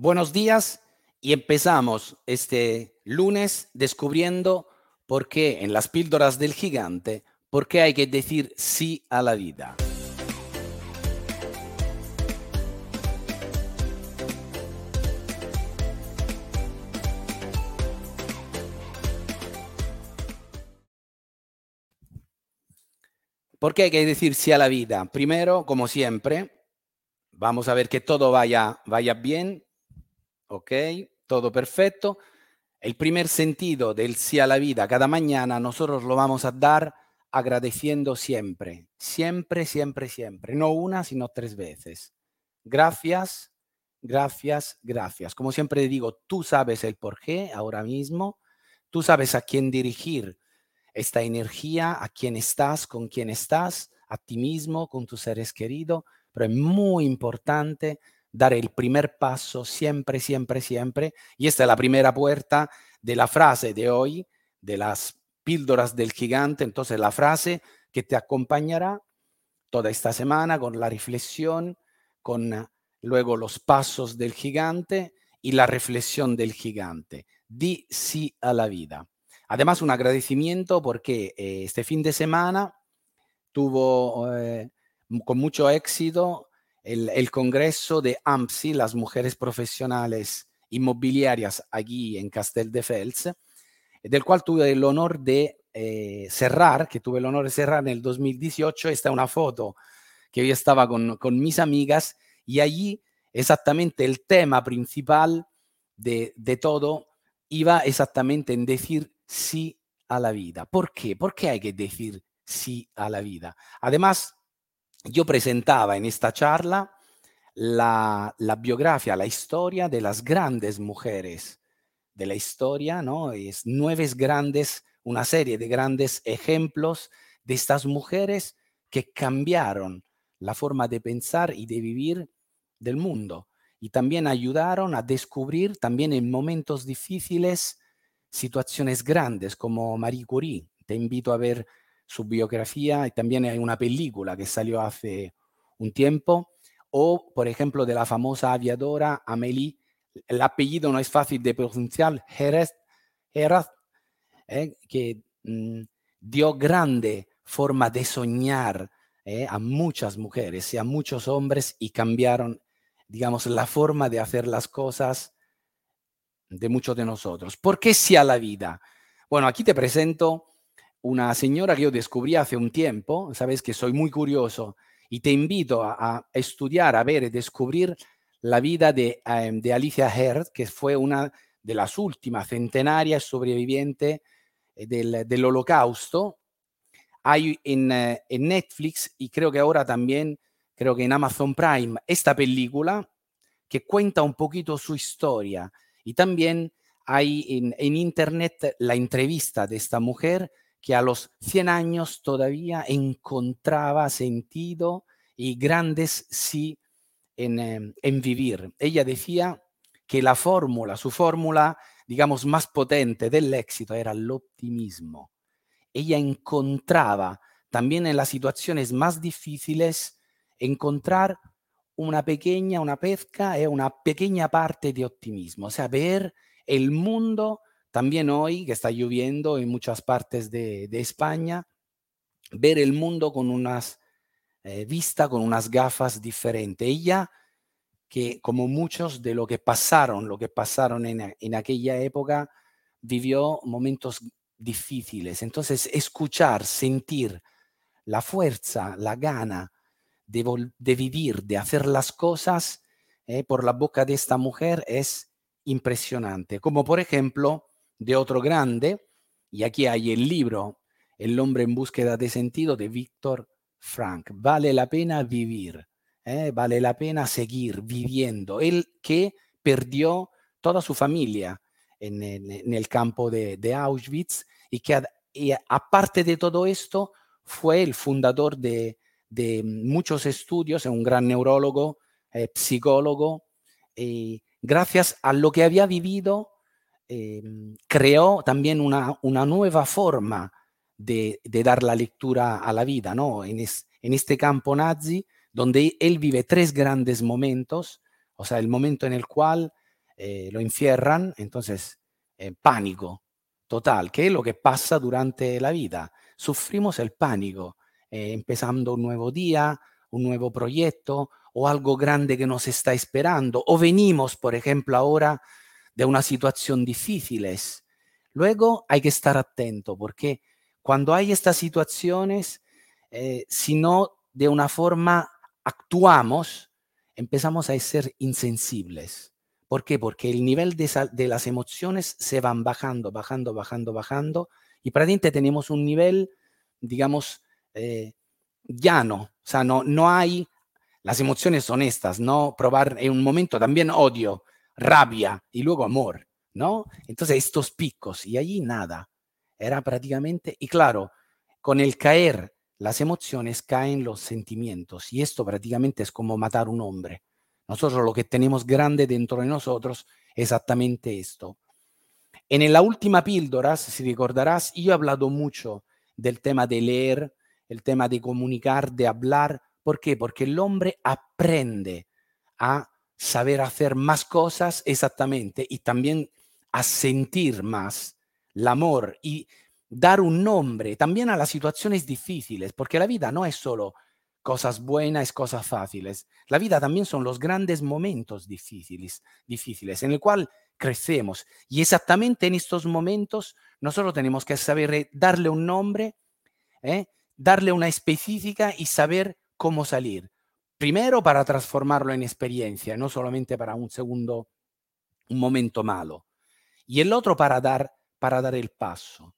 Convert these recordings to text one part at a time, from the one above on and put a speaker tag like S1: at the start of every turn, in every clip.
S1: Buenos días y empezamos este lunes descubriendo por qué en las píldoras del gigante, por qué hay que decir sí a la vida. ¿Por qué hay que decir sí a la vida? Primero, como siempre, vamos a ver que todo vaya, vaya bien, ¿ok? Todo perfecto. El primer sentido del sí a la vida cada mañana nosotros lo vamos a dar agradeciendo siempre, siempre, siempre, siempre, no una, sino tres veces. Gracias, gracias, gracias. Como siempre digo, tú sabes el por qué ahora mismo, tú sabes a quién dirigir esta energía, a quién estás, con quién estás, a ti mismo, con tus seres queridos, pero es muy importante dar el primer paso siempre, siempre, siempre. Y esta es la primera puerta de la frase de hoy, de las píldoras del gigante. Entonces, la frase que te acompañará toda esta semana con la reflexión, con luego los pasos del gigante y la reflexión del gigante. Di sí a la vida. Además, un agradecimiento porque eh, este fin de semana tuvo eh, con mucho éxito el, el, Congreso de AMSI, las mujeres profesionales inmobiliarias aquí en Castel de Fels, del cual tuve el honor de eh, cerrar, que tuve el honor de cerrar en el 2018. Esta es una foto que yo estaba con, con mis amigas y allí exactamente el tema principal de, de todo iba exactamente en decir sí a la vida. ¿Por qué? ¿Por qué hay que decir sí a la vida? Además, yo presentaba en esta charla la, la biografía, la historia de las grandes mujeres de la historia, ¿no? Es nueve grandes, una serie de grandes ejemplos de estas mujeres que cambiaron la forma de pensar y de vivir del mundo y también ayudaron a descubrir también en momentos difíciles situaciones grandes como Marie Curie. Te invito a ver su biografía y también hay una película que salió hace un tiempo. O, por ejemplo, de la famosa aviadora Amélie, el apellido no es fácil de pronunciar, Jerez, eh, que mmm, dio grande forma de soñar eh, a muchas mujeres y a muchos hombres y cambiaron, digamos, la forma de hacer las cosas de muchos de nosotros. ¿Por qué sí a la vida? Bueno, aquí te presento una señora que yo descubrí hace un tiempo, sabes que soy muy curioso y te invito a, estudiar, a ver y descubrir la vida de, um, de, Alicia Herd, que fue una de las últimas centenarias sobrevivientes eh, del, del holocausto. Hay en, uh, en Netflix y creo que ahora también, creo que en Amazon Prime, esta película que cuenta un poquito su historia y también hay en, internet la entrevista de esta mujer que a los 100 años todavía encontraba sentido y grandes sí en, em, en vivir. Ella decía que la fórmula, su fórmula, digamos, más potente del éxito era el optimismo. Ella encontraba también en las situaciones más difíciles, encontrar una pequeña, una pesca, es una pequeña parte de optimismo, o sea, ver el mundo, también hoy que está lloviendo en muchas partes de, España, ver el mundo con unas eh, vista, con unas gafas diferentes. Ella, que como muchos de lo que pasaron, lo que pasaron en, en aquella época, vivió momentos difíciles. Entonces, escuchar, sentir la fuerza, la gana, de, de vivir, de hacer las cosas eh, por la boca de esta mujer es impresionante. Como por ejemplo de otro grande, y aquí hay el libro El hombre en búsqueda de sentido de Víctor Frank. Vale la pena vivir, eh, vale la pena seguir viviendo. Él que perdió toda su familia en, el campo de, Auschwitz y que y aparte de todo esto fue el fundador de, de muchos estudios, es un gran neurólogo, eh, psicólogo, y gracias a lo que había vivido, eh, creó también una, una nueva forma de, de, dar la lectura a la vida, ¿no? En, es, en este campo nazi, donde él vive tres grandes momentos, o sea, el momento en el cual eh, lo encierran, entonces eh, pánico total, que es lo que pasa durante la vida. Sufrimos el pánico, eh, empezando un nuevo día, un nuevo proyecto o algo grande que nos está esperando, o venimos, por ejemplo, ahora de una situación difícil. Luego hay que estar atento porque cuando hay estas situaciones, eh, si no de una forma actuamos, empezamos a ser insensibles. ¿Por qué? Porque el nivel de, las emociones se van bajando, bajando, bajando, bajando, y prácticamente tenemos un nivel, digamos, eh, llano. O sea, no, no hay, las emociones son estas, ¿no? Probar en un momento también odio, rabia y luego amor, ¿no? Entonces estos picos, y allí nada. Era prácticamente, y claro, con el caer las emociones caen los sentimientos, y esto prácticamente es como matar un hombre. Nosotros lo que tenemos grande dentro de nosotros es exactamente esto. En la última píldora, si recordarás, yo he hablado mucho del tema de leer, el tema de comunicar, de hablar. ¿Por qué? Porque el hombre aprende a saber hacer más cosas exactamente y también a sentir más el amor y dar un nombre también a las situaciones difíciles, porque la vida no es solo cosas buenas, cosas fáciles. La vida también son los grandes momentos difíciles, difíciles en el cual crecemos. Y exactamente en estos momentos nosotros tenemos que saber darle un nombre, ¿eh? darle una específica y saber cómo salir. Primero para transformarlo en experiencia, no solamente para un segundo, un momento malo. Y el otro para dar, para dar el paso.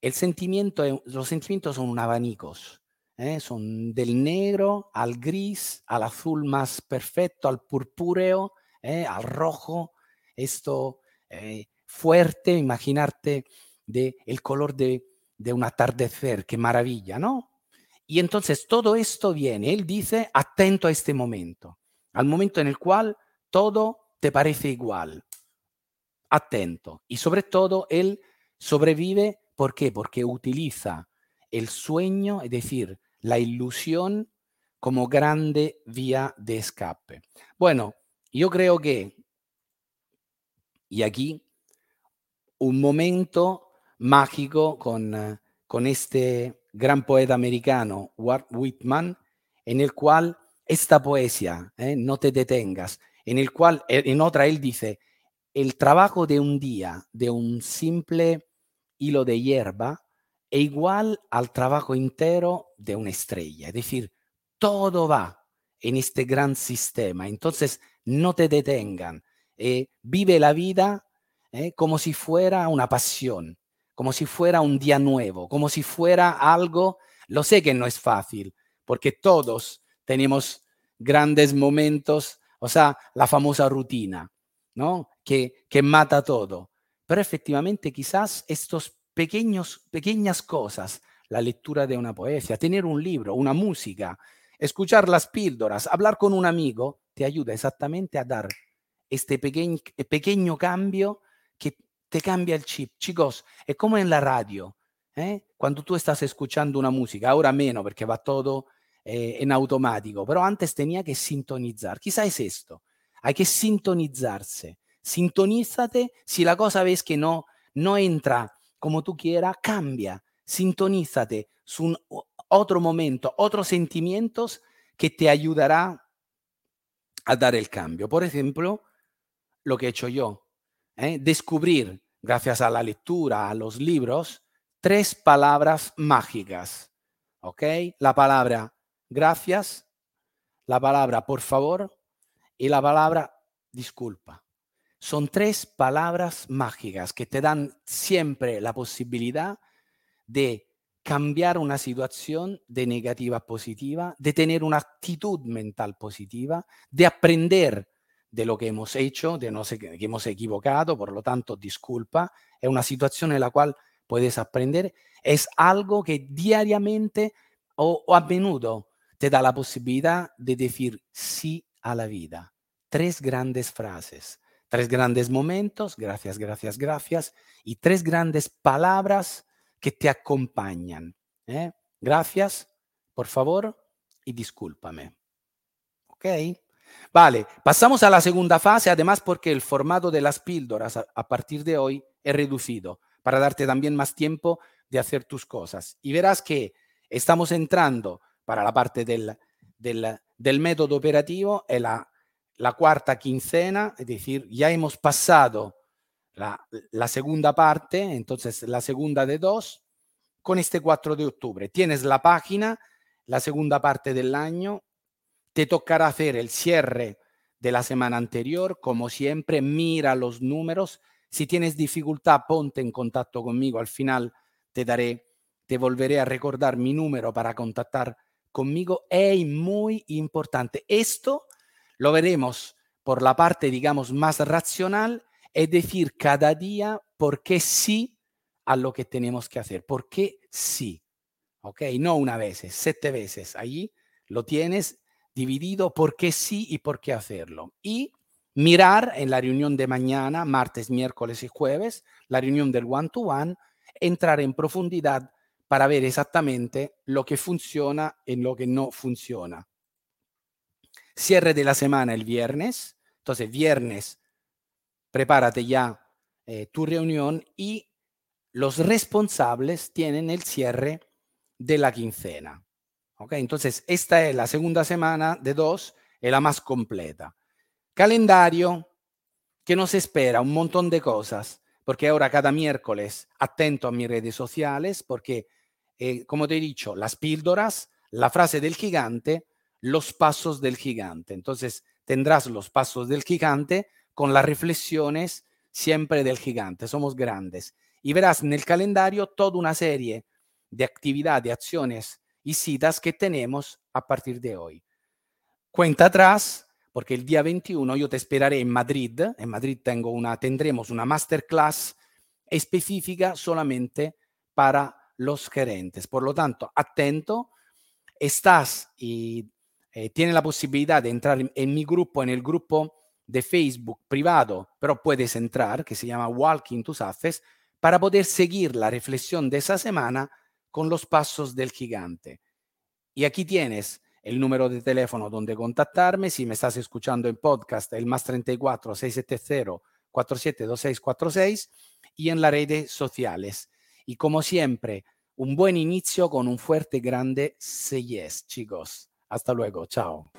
S1: El sentimiento, los sentimientos son un abanicos ¿eh? son del negro al gris, al azul más perfecto, al purpúreo, ¿eh? al rojo, esto eh, fuerte, imaginarte de el color de, de un atardecer, qué maravilla, ¿no? Y entonces todo esto viene, él dice, atento a este momento, al momento en el cual todo te parece igual, atento. Y sobre todo, él sobrevive, ¿por qué? Porque utiliza el sueño, es decir, la ilusión como grande vía de escape. Bueno, yo creo que, y aquí, un momento mágico con, eh, con este gran poeta americano, Walt Whitman, en el cual esta poesía, eh, no te detengas, en el cual, eh, en otra él dice, el trabajo de un día, de un simple hilo de hierba, è igual al trabajo entero de una estrella. Es decir, todo va en este gran sistema. Entonces, no te detengan. Eh, vive la vida eh, como si fuera una pasión, como si fuera un día nuevo, como si fuera algo. Lo sé que no es fácil, porque todos tenemos grandes momentos, o sea, la famosa rutina, ¿no? Que, que mata todo. Pero efectivamente quizás estos pequeños, pequeñas cosas, la lectura de una poesía, tener un libro, una música, escuchar las píldoras, hablar con un amigo, te ayuda exactamente a dar este pequeño, pequeño cambio te cambia el chip. Chicos, es como en la radio, ¿eh? cuando tú estás escuchando una música, ahora menos porque va todo eh, en automático, pero antes tenía que sintonizar. Quizá es esto, hay que sintonizarse. Sintonízate si la cosa ves que no, no entra como tú quieras, cambia, sintonízate su un, otro momento, otros sentimientos que te ayudará a dar el cambio. Por ejemplo, lo que he hecho yo, ¿eh? descubrir, gracias a la lectura, a los libros, tres palabras mágicas. ¿Ok? La palabra gracias, la palabra por favor y la palabra disculpa. Son tres palabras mágicas que te dan siempre la posibilidad de cambiar una situación de negativa a positiva, de tener una actitud mental positiva, de aprender de lo que hemos hecho, de no sé que hemos equivocado, por lo tanto, disculpa, es una situación en la cual puedes aprender, es algo que diariamente o, o a menudo te da la posibilidad de decir sí a la vida. Tres grandes frases Tres grandes momentos, gracias, gracias, gracias, y tres grandes palabras que te acompañan. ¿eh? Gracias, por favor, y discúlpame. ¿Ok? Vale, pasamos a la segunda fase, además porque el formato de las píldoras a, partir de hoy es reducido para darte también más tiempo de hacer tus cosas. Y verás que estamos entrando para la parte del, del, del método operativo, en la, la, cuarta quincena, es decir, ya hemos pasado la, la, segunda parte, entonces la segunda de dos, con este 4 de octubre. Tienes la página, la segunda parte del año, te tocará hacer el cierre de la semana anterior, como siempre, mira los números. Si tienes dificultad, ponte en contacto conmigo. Al final te daré, te volveré a recordar mi número para contactar conmigo. Es muy importante. Esto lo veremos por la parte, digamos, más racional, es decir, cada día por qué sí a lo que tenemos que hacer. ¿Por qué sí? ¿Ok? No una vez, siete veces. Allí lo tienes dividido por qué sí y por qué hacerlo. Y mirar en la reunión de mañana, martes, miércoles y jueves, la reunión del one-to-one, entrar en profundidad para ver exactamente lo que funciona y lo que no funciona. Cierre de la semana el viernes. Entonces, viernes, prepárate ya eh, tu reunión y los responsables tienen el cierre de la quincena. ¿Ok? Entonces, esta es la segunda semana de dos, es la más completa. Calendario que nos espera un montón de cosas, porque ahora cada miércoles atento a mis redes sociales, porque, eh, como te he dicho, las píldoras, la frase del gigante, los pasos del gigante. Entonces, tendrás los pasos del gigante con las reflexiones siempre del gigante. Somos grandes. Y verás en el calendario toda una serie de actividades, de acciones y citas que tenemos a partir de hoy. Cuenta atrás, porque el día 21 yo te esperaré en Madrid. En Madrid tengo una, tendremos una masterclass específica solamente para los gerentes. Por lo tanto, atento, estás y eh, tienes la posibilidad de entrar en, en mi grupo, en el grupo de Facebook privado, pero puedes entrar, que se llama Walking to Success, para poder seguir la reflexión de esa semana con los pasos del gigante. Y aquí tienes el número de teléfono donde contactarme. Si me estás escuchando en podcast, el más 34 670 472646 y en las redes sociales. Y como siempre, un buen inicio con un fuerte grande yes, chicos. Hasta luego. Chao.